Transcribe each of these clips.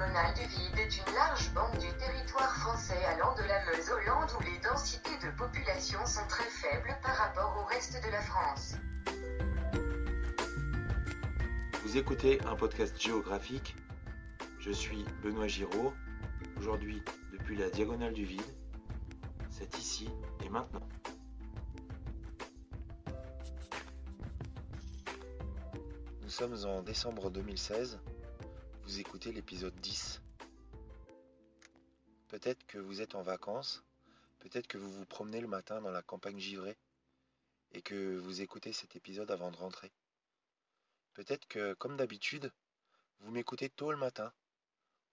diagonale du vide est une large bande du territoire français allant de la Meuse aux Landes où les densités de population sont très faibles par rapport au reste de la France. Vous écoutez un podcast géographique. Je suis Benoît Giraud. Aujourd'hui, depuis la diagonale du vide, c'est ici et maintenant. Nous sommes en décembre 2016. Vous écoutez l'épisode 10. Peut-être que vous êtes en vacances, peut-être que vous vous promenez le matin dans la campagne givrée et que vous écoutez cet épisode avant de rentrer. Peut-être que, comme d'habitude, vous m'écoutez tôt le matin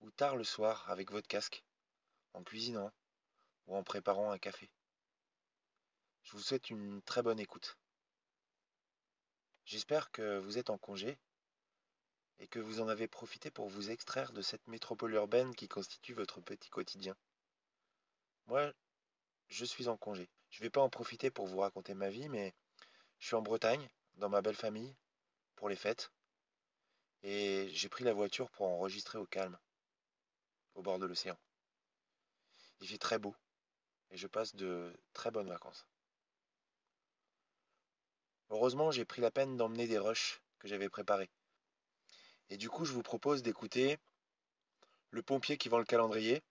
ou tard le soir avec votre casque, en cuisinant ou en préparant un café. Je vous souhaite une très bonne écoute. J'espère que vous êtes en congé et que vous en avez profité pour vous extraire de cette métropole urbaine qui constitue votre petit quotidien. Moi, je suis en congé. Je ne vais pas en profiter pour vous raconter ma vie, mais je suis en Bretagne, dans ma belle famille, pour les fêtes, et j'ai pris la voiture pour enregistrer au calme, au bord de l'océan. Il fait très beau, et je passe de très bonnes vacances. Heureusement, j'ai pris la peine d'emmener des rushs que j'avais préparés. Et du coup, je vous propose d'écouter le pompier qui vend le calendrier.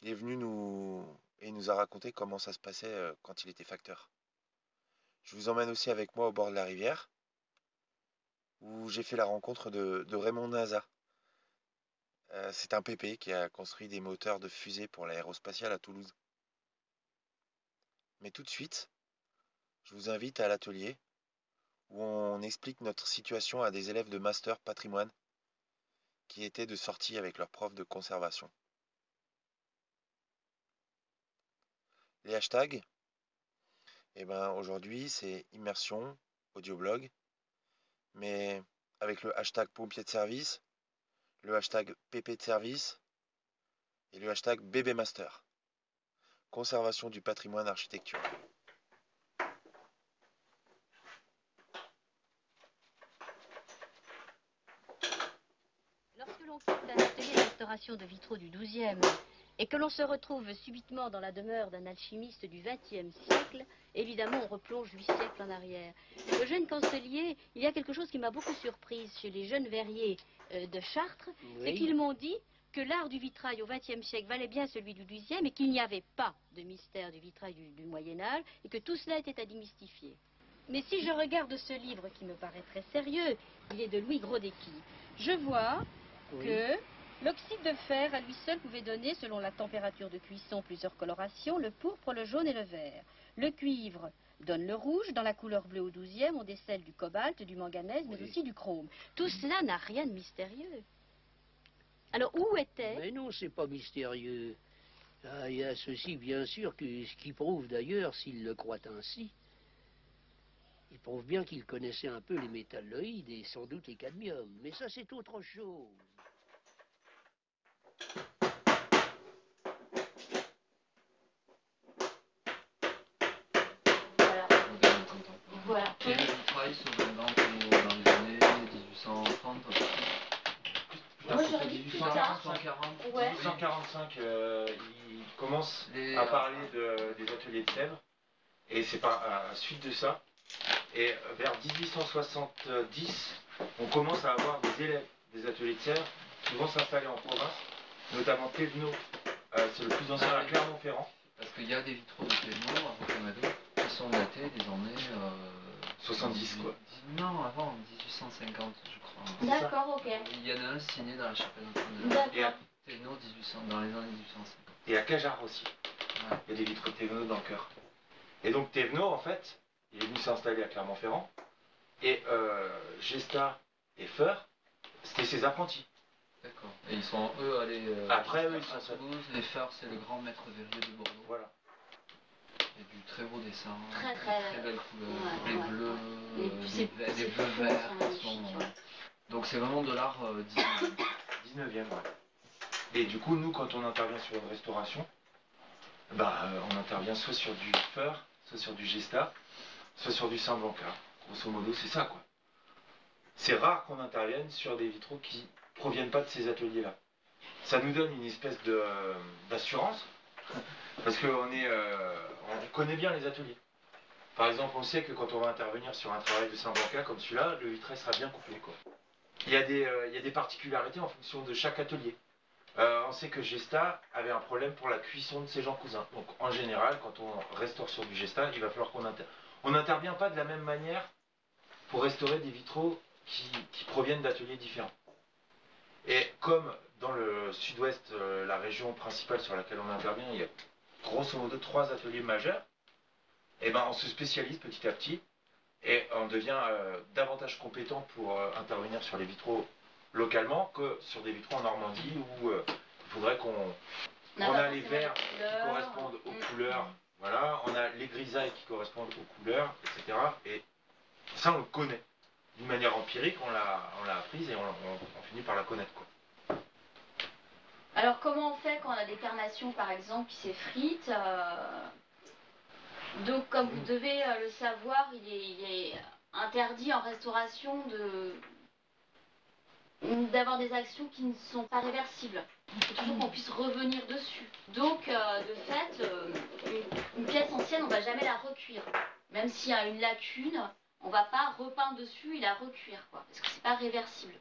Il est venu nous et il nous a raconté comment ça se passait euh, quand il était facteur. Je vous emmène aussi avec moi au bord de la rivière, où j'ai fait la rencontre de, Raymond Naza. Euh, c'est un PP qui a construit des moteurs de fusée pour l'aérospatiale à Toulouse. Mais tout de suite, je vous invite à l'atelier où on explique notre situation à des élèves de master patrimoine qui étaient de sortie avec leurs profs de conservation. Les hashtags, eh ben aujourd'hui c'est immersion, audioblog, mais avec le hashtag pompier de service, le hashtag PP de service et le hashtag BBmaster. Conservation du patrimoine architectural. Lorsque l'on quitte un atelier de restauration de vitraux du XIIe et que l'on se retrouve subitement dans la demeure d'un alchimiste du XXe siècle, évidemment on replonge huit siècles en arrière. Le jeune cancelier, il y a quelque chose qui m'a beaucoup surprise chez les jeunes verriers euh, de Chartres, c'est qu'ils m'ont dit que l'art du vitrail au XXe siècle valait bien celui du XIIe et qu'il n'y avait pas de mystère du vitrail du, Moyen Âge et que tout cela était à démystifier. Mais si je regarde ce livre qui me paraît très sérieux, il est de Louis Grodecki, je vois que L'oxyde de fer à lui seul pouvait donner, selon la température de cuisson, plusieurs colorations, le pourpre, le jaune et le vert. Le cuivre donne le rouge, dans la couleur bleue au douzième, on décèle du cobalt, du manganèse, mais aussi du chrome. Tout cela n'a rien de mystérieux. Alors où était Mais non, c'est pas mystérieux. Ah, il y a ceci, bien sûr, ce qui prouve d'ailleurs, s'il le croit ainsi, il prouve bien qu'il connaissait un peu les métalloïdes et sans doute les cadmiums. Mais ça, c'est autre chose. Voilà. Sur le dans les années 1830 Moi, 1840, ouais. 1845, euh, il commence à parler de, des ateliers de Sèvres. Et c'est par la suite de ça. Et vers 1870, on commence à avoir des élèves des ateliers de Sèvres qui vont s'installer en province, notamment Thévenot, euh, c'est le plus ancien à Clermont-Ferrand. Parce qu'il y a des vitraux de Thévenot à Rocamadour qui sont datés des années. 70 quoi. Non, avant, 1850 je crois. D'accord, ok. Il y en a un signé dans la chapelle Et à Thévenot, 1800, dans les années 1850. Et à Cajar aussi. Il y a des vitraux de Thévenot dans le cœur. Et donc Thévenot, en fait, il est venu s'installer à Clermont-Ferrand. Et euh, Gesta et Feur, c'était ses apprentis. D'accord. Et ils sont eux allés. Euh, Après, eux, ils sont. À Toulouse, les Feurs, c'est le grand maître verrier de Bordeaux. Voilà. Et du très beau dessin. Très, très, très belles couleurs. les bleus, les, les, bleus verts. Donc c'est vraiment de l'art 19e. Euh, 19e, ouais. Et du coup, nous, quand on intervient sur une restauration, bah, euh, on intervient soit sur du Feur, soit sur du Gesta, soit sur du Saint Blanca. Grosso modo, c'est ça, quoi. C'est rare qu'on intervienne sur des vitraux qui proviennent pas de ces ateliers-là. ça nous donne une espèce de, d'assurance, parce qu'on euh, on connaît bien les ateliers. Par exemple, on sait que quand on va intervenir sur un travail de Saint-Banca comme celui-là, le vitrail sera bien coupé. Il, y a des, euh, il y a des particularités en fonction de chaque atelier. Euh, on sait que Gesta avait un problème pour la cuisson de ses gens cousins. Donc en général, quand on restaure sur du Gesta, il va falloir qu'on intervienne. On n'intervient pas de la même manière pour restaurer des vitraux qui, qui proviennent d'ateliers différents. Et comme dans le sud-ouest, euh, la région principale sur laquelle on intervient, il y a grosso modo trois ateliers majeurs, et ben on se spécialise petit à petit et on devient euh, davantage compétent pour euh, intervenir sur les vitraux localement que sur des vitraux en Normandie où euh, il faudrait qu'on On a on pas a les verts les qui correspondent aux Mm, couleurs, voilà, on a les grisailles qui correspondent aux couleurs, etc. Et ça on le connaît. D'une manière empirique, on l'a apprise et on, finit par la connaître. Alors comment on fait quand on a des carnations par exemple qui s'effritent euh, Donc comme vous devez euh, le savoir, il est, interdit en restauration de d'avoir des actions qui ne sont pas réversibles. Il faut toujours qu'on puisse revenir dessus. Donc euh, de fait, une, une pièce ancienne, on va jamais la recuire. Même s'il y a une lacune, on va pas repeindre dessus et la recuire, quoi, parce que c'est pas réversible.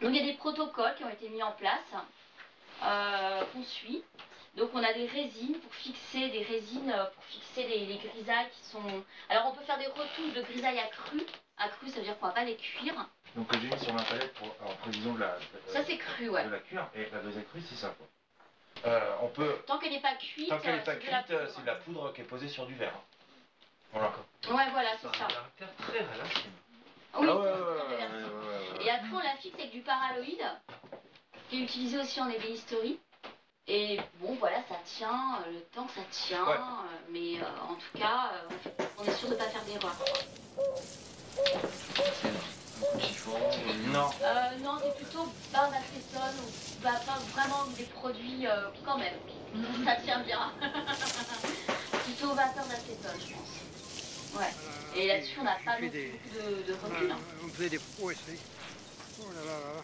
Donc il y a des protocoles qui ont été mis en place, euh, qu'on suit. Donc on a des résines pour fixer des résines euh, pour fixer les, les grisailles qui sont. Alors on peut faire des retouches de grisailles accrues. Accrues, ça veut dire qu'on va pas les cuire. Donc que j'ai mis sur ma palette pour, en prévision de la, de, Ça c'est cru, ouais. de la cuire. Et la deuxième crue, c'est ça. Quoi. Euh, on peut, Tant qu'elle n'est pas cuite, tant qu'elle euh, n'est pas cuite, euh, c'est de la poudre qui est posée sur du verre. Voilà. Ouais, voilà, Ça c'est a un ça. caractère très relaxé. Oui, Ah ouais, c'est ouais, très ouais, réversible. ouais, ouais, ouais. Et après, on la fixe avec du paraloïde, qui est utilisé aussi en ébénisterie. Et bon, voilà, ça tient, euh, le temps ça tient, Ouais. euh, mais euh, en tout cas, euh, on est sûr de ne pas faire d'erreur. Un Non. Euh, non, c'est plutôt barre d'acétone ou bah, pas vraiment des produits euh, quand même. Ça tient bien. plutôt vapeur d'acétone, je pense. Ouais. Et là-dessus, on n'a pas beaucoup de, de recul. hein. On faisait des prouesses. Oh là là là là.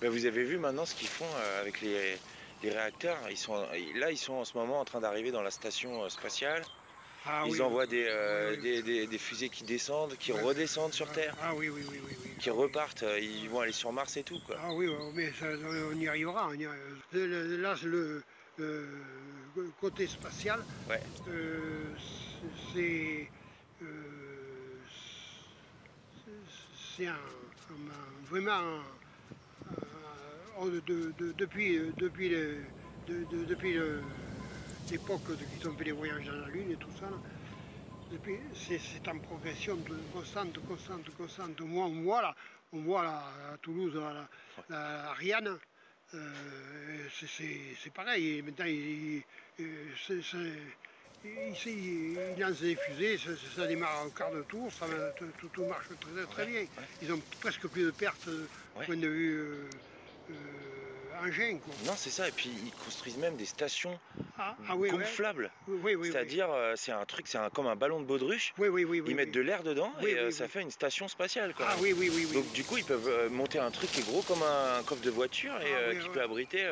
Ben, vous avez vu maintenant ce qu'ils font euh, avec les, les réacteurs? Ils sont, là, ils sont en ce moment en train d'arriver dans la station spatiale. Ah ils oui, envoient des, euh, oui, oui. des, des- des fusées qui descendent, qui Ouais. redescendent sur Terre, Ah oui, oui, oui, oui. oui. qui repartent. euh, Ils vont aller sur Mars et tout. Quoi. Ah oui, mais ça, on y arrivera. on y arrivera. Là, c'est le, le côté spatial. Ouais. euh, c'est euh, vraiment un- un- de- de- de- depuis depuis le- de- de- depuis l'époque qu'ils ont fait les voyages dans la Lune et tout ça. là, depuis- C'est en progression de- constante, constante, constante. Moi, on voit là, on voit là, à Toulouse la, la- la Ariane. Euh, c'est- pareil. Maintenant, il, c'est- il- lance des fusées, ça, démarre au quart de tour, ça, tout, tout- marche très, très bien. Ils ont presque plus de pertes euh, Ouais. point de vue euh, non, c'est ça. Et puis ils construisent même des stations gonflables. C'est-à-dire, c'est un truc, c'est comme un ballon de baudruche. ils mettent de l'air dedans et ça fait une station spatiale. Ah oui, oui, oui. Donc du coup, ils peuvent monter un truc qui est gros comme un, coffre de voiture et qui peut abriter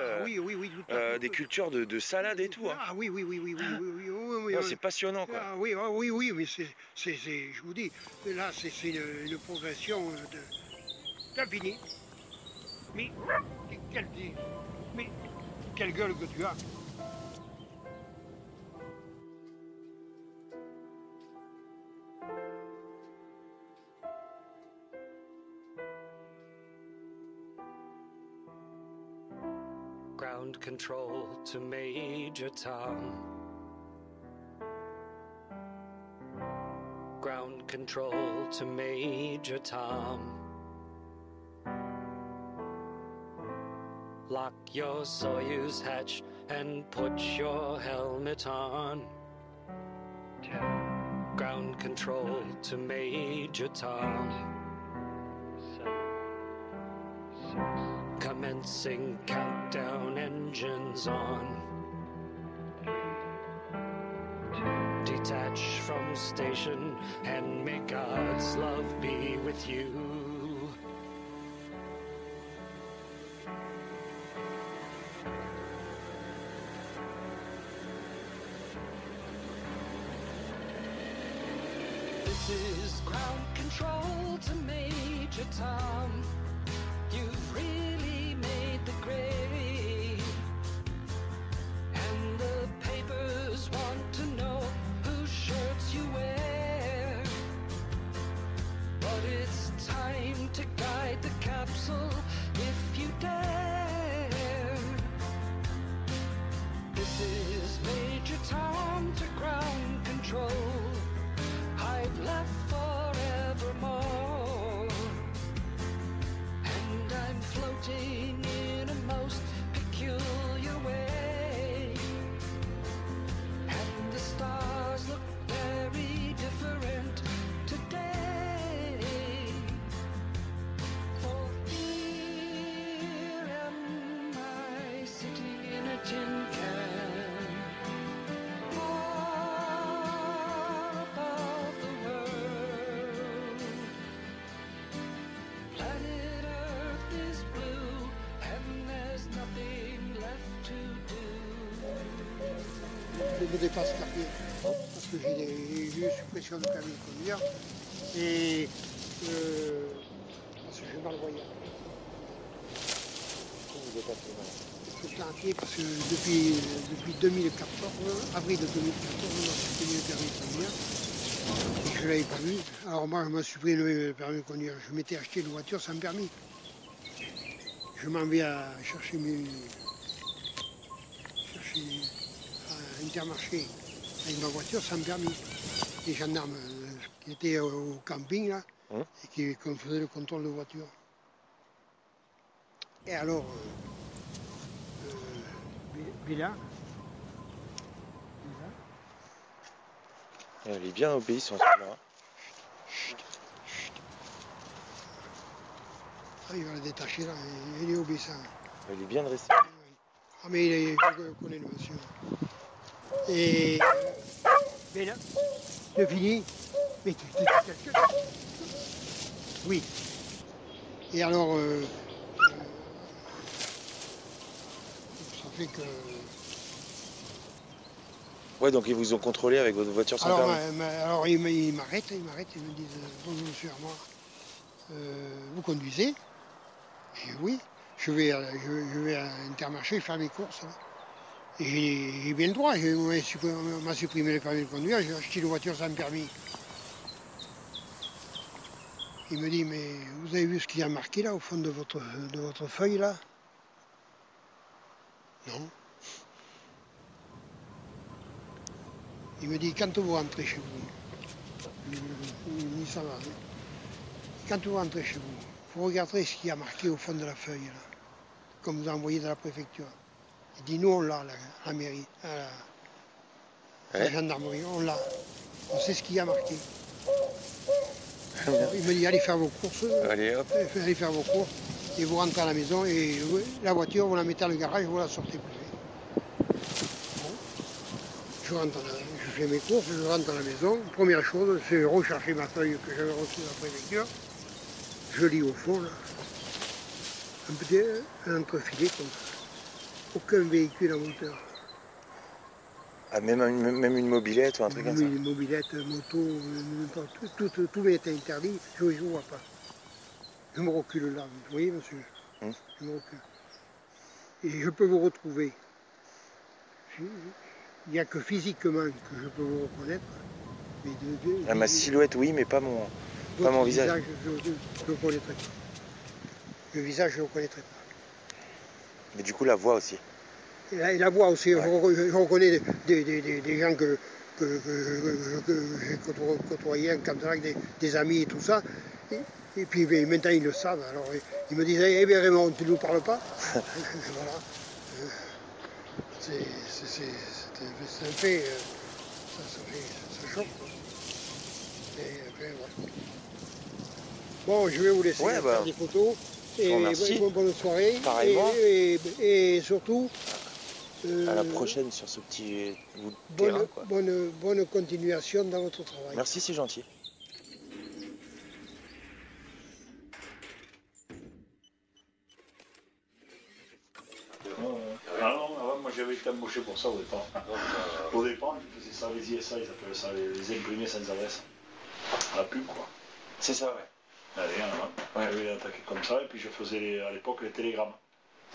des cultures de, salade et tout. Ah oui, oui, oui, oui, oui, oui, c'est passionnant. Ah oui, oui, oui, mais c'est, je vous dis, là, c'est, une, progression de. T'as fini. Quelle, mais, quelle gueule que tu as. Ground control to Major Tom. Ground control to Major Tom. Lock your Soyuz hatch and put your helmet on. Ten, Ground control to Major Tom. Commencing countdown engines on. Detach from station and may God's love be with you. This is ground control to Major Tom. You've really made the grade. And the papers want to know whose shirts you wear. But it's time to guide the capsule if you dare. Je me dépasse cardiaque parce que j'ai une suppression de permis de conduire et euh, parce que j'ai mal voyant. Je suis inquiet parce que depuis, depuis 2014, avril de 2014, on m'a supprimé le permis de conduire. Je ne l'avais pas vu. Alors moi, je m'ai supprimé le permis de conduire. Je m'étais acheté une voiture sans permis. Je m'en vais à chercher mes. chercher à Intermarché avec ma voiture sans permis. Les gendarmes euh, qui étaient au camping là, Hum. et qui, qui faisaient le contrôle de voiture. Et alors. euh, euh, Villa. Villa. Elle est bien obéissante là. Ah, il va la détacher là, il est obéissant. Elle est bien dressée. Ah mais il est, je connais le monsieur. Et mais là, c'est fini. Mais tu Oui. Et alors, euh, euh, ça fait que. Ouais, donc ils vous ont contrôlé avec votre voiture sans Alors, permis. alors ils m'a- ils m'arrêtent, ils m'arrêtent, ils me disent euh, bonjour monsieur Armoire, euh, vous conduisez? Dit oui, je vais, à- je, je vais à Intermarché faire mes courses. là. J'ai bien le droit, on m'a supprimé, le permis de conduire, j'ai acheté une voiture sans permis. Il me dit, mais vous avez vu ce qu'il y a marqué là au fond de votre, de votre feuille là? Non. Il me dit, quand vous rentrez chez vous, il dit, va. hein. Quand vous rentrez chez vous, vous regarderez ce qu'il y a marqué au fond de la feuille, là, comme vous envoyez de la préfecture. Il dit, nous, on l'a, à la mairie, la, la Ouais. gendarmerie, on l'a. On sait ce qu'il y a marqué. Il me dit, allez faire vos courses, Allez hop. allez faire vos courses, et vous rentrez à la maison, et la voiture, vous la mettez dans le garage, vous la sortez plus. Bon. Je rentre, à la- je fais mes courses, je rentre à la maison. Première chose, c'est rechercher ma feuille que j'avais reçue de la préfecture. Je lis au fond, là, un petit un entrefilet comme ça. Aucun véhicule à moteur. Ah, même, une, même une mobilette ou un truc comme ça. Oui, mobilette, moto, tout, tout, tout m'est interdit, je ne vois pas. Je me recule là, vous voyez monsieur Hum. Je me recule. Et je peux vous retrouver. Je- Il n'y a que physiquement que je peux vous reconnaître. Mais de, de- Ah, ma silhouette, oui, mais pas mon. votre mon visage. Je ne le connaîtrai pas. Le visage, je ne le connaîtrai pas. Mais du coup, la voix aussi. Et la, et la voix aussi, je, Ouais. re- je reconnais des, des- des- des gens que, que, que- que- que j'ai côto- côtoyés avec des, amis et tout ça. Et, et puis ben, maintenant ils le savent. Alors ils me disent Eh bien Raymond, tu ne nous parles pas Voilà. Euh, C'est un, fait. euh, Ça, ça fait. Ça choque. Et, ben, voilà. Bon, je vais vous laisser Ouais, faire bah, des photos. Et remercie. bonne, bonne soirée. Pareillement. Et, et- et surtout. À la euh, prochaine sur ce petit bout de Bonne, terrain, quoi. bonne, bonne continuation dans votre travail. Merci, c'est gentil. Ah non, avant, moi j'avais été embauché pour ça au départ. Au départ, ils faisaient ça, les ISA, ils appelaient ça les, les imprimés sans adresse. à la pub, quoi. C'est ça, ouais. Allez, on Ouais. avait attaqué comme ça, et puis je faisais à l'époque les télégrammes.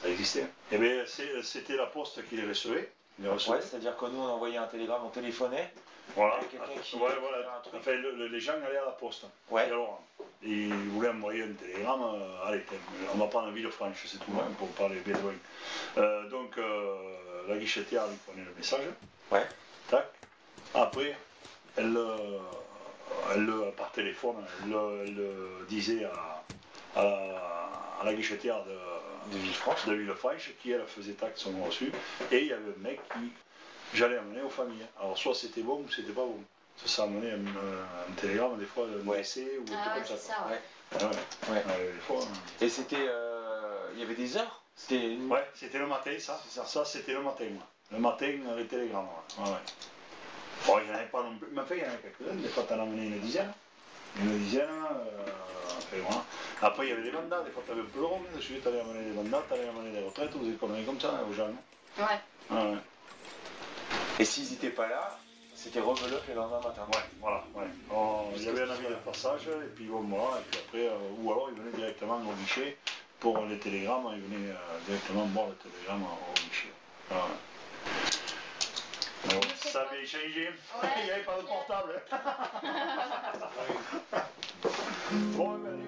Ça existait. Et bien, c'était la poste qui les recevait. Il les recevait. Ouais, c'est-à-dire que nous, on envoyait un télégramme, on téléphonait. Voilà. Quelqu'un qui- Ouais, voilà. un. Enfin, le- le- les gens allaient à la poste. Ouais. Et alors, ils voulaient envoyer un télégramme. euh, allez, on va prendre Villefranche, c'est tout, hein, pour parler bien loin. Euh, donc, euh, la guichetière lui prenait le message. Ouais. Tac. Après, elle, euh, elle, le- par téléphone, elle, le- elle disait à, à la, à la guichetière de, De Villefranche. de Villefranche, qui elle faisait tac son reçu. Et il y avait un mec qui j'allais amener aux familles. Alors soit c'était bon ou c'était pas bon. Ça, ça amenait un, un- un télégramme des fois d'un Ouais. essai ou des Ah trucs ouais, comme ça. c'est ça, ouais. quoi. Ouais, ouais. Ouais. Ouais, des fois, hein. Et c'était. euh, Il y avait des heures? C'était. une- Ouais, c'était le matin, ça. C'est ça. Ça, c'était le matin, moi. Le matin, les télégrammes. Ouais. Bon, il n'y en avait pas non plus. Mais enfin, il y en avait quelques-uns. Des fois, t'en amenais une dizaine. Une dizaine. Euh, enfin, voilà. Après, il y avait des mandats. Des fois, t'avais un peu le rond. De suite, t'allais amener des mandats, t'allais amener des retraites ou des conneries comme ça aux gens. Ouais. Ouais, ouais. Et s'ils n'étaient pas là, c'était rebelote le lendemain matin. Ouais, voilà, ouais. Alors, il y avait un avis de passage, et puis bon, voilà, et puis après, euh, ou alors il venait directement au guichet pour les télégrammes, il venait euh, directement voir le télégramme au guichet. Voilà. Bon, ça avait changé, il n'y avait pas de portable. bon, ben,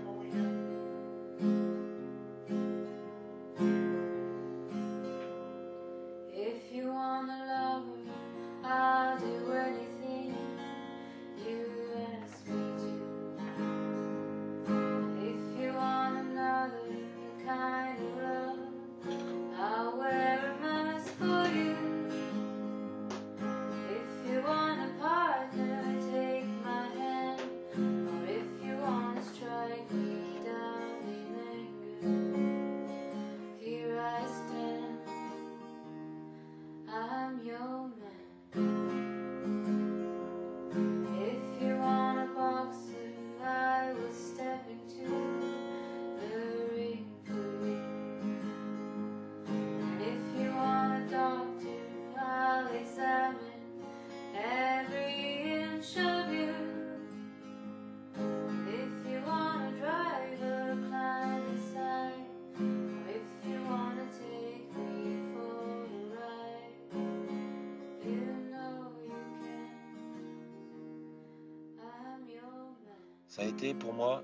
Ça a été pour moi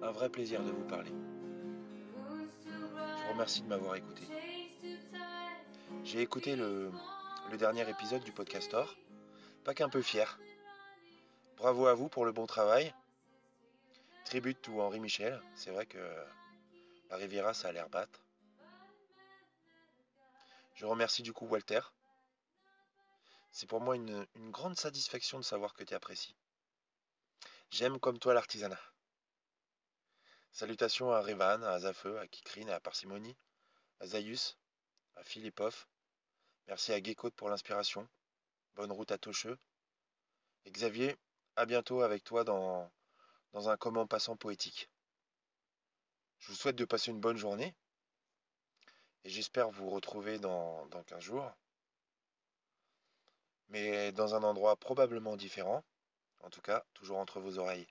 un vrai plaisir de vous parler. Je vous remercie de m'avoir écouté. J'ai écouté le, dernier épisode du podcastor, pas qu'un peu fier. Bravo à vous pour le bon travail. Tribute to Henri Michel, c'est vrai que la Riviera ça a l'air battre. Je remercie du coup Walter. C'est pour moi une, une grande satisfaction de savoir que tu apprécies. J'aime comme toi l'artisanat. Salutations à Revan, à Zafeu, à Kikrine, à Parcimonie, à Zayus, à Philippov. Merci à Gekot pour l'inspiration. Bonne route à Tocheux. Et Xavier, à bientôt avec toi dans, dans un comment passant poétique. Je vous souhaite de passer une bonne journée. Et j'espère vous retrouver dans, dans 15 jours. Mais dans un endroit probablement différent. En tout cas, toujours entre vos oreilles.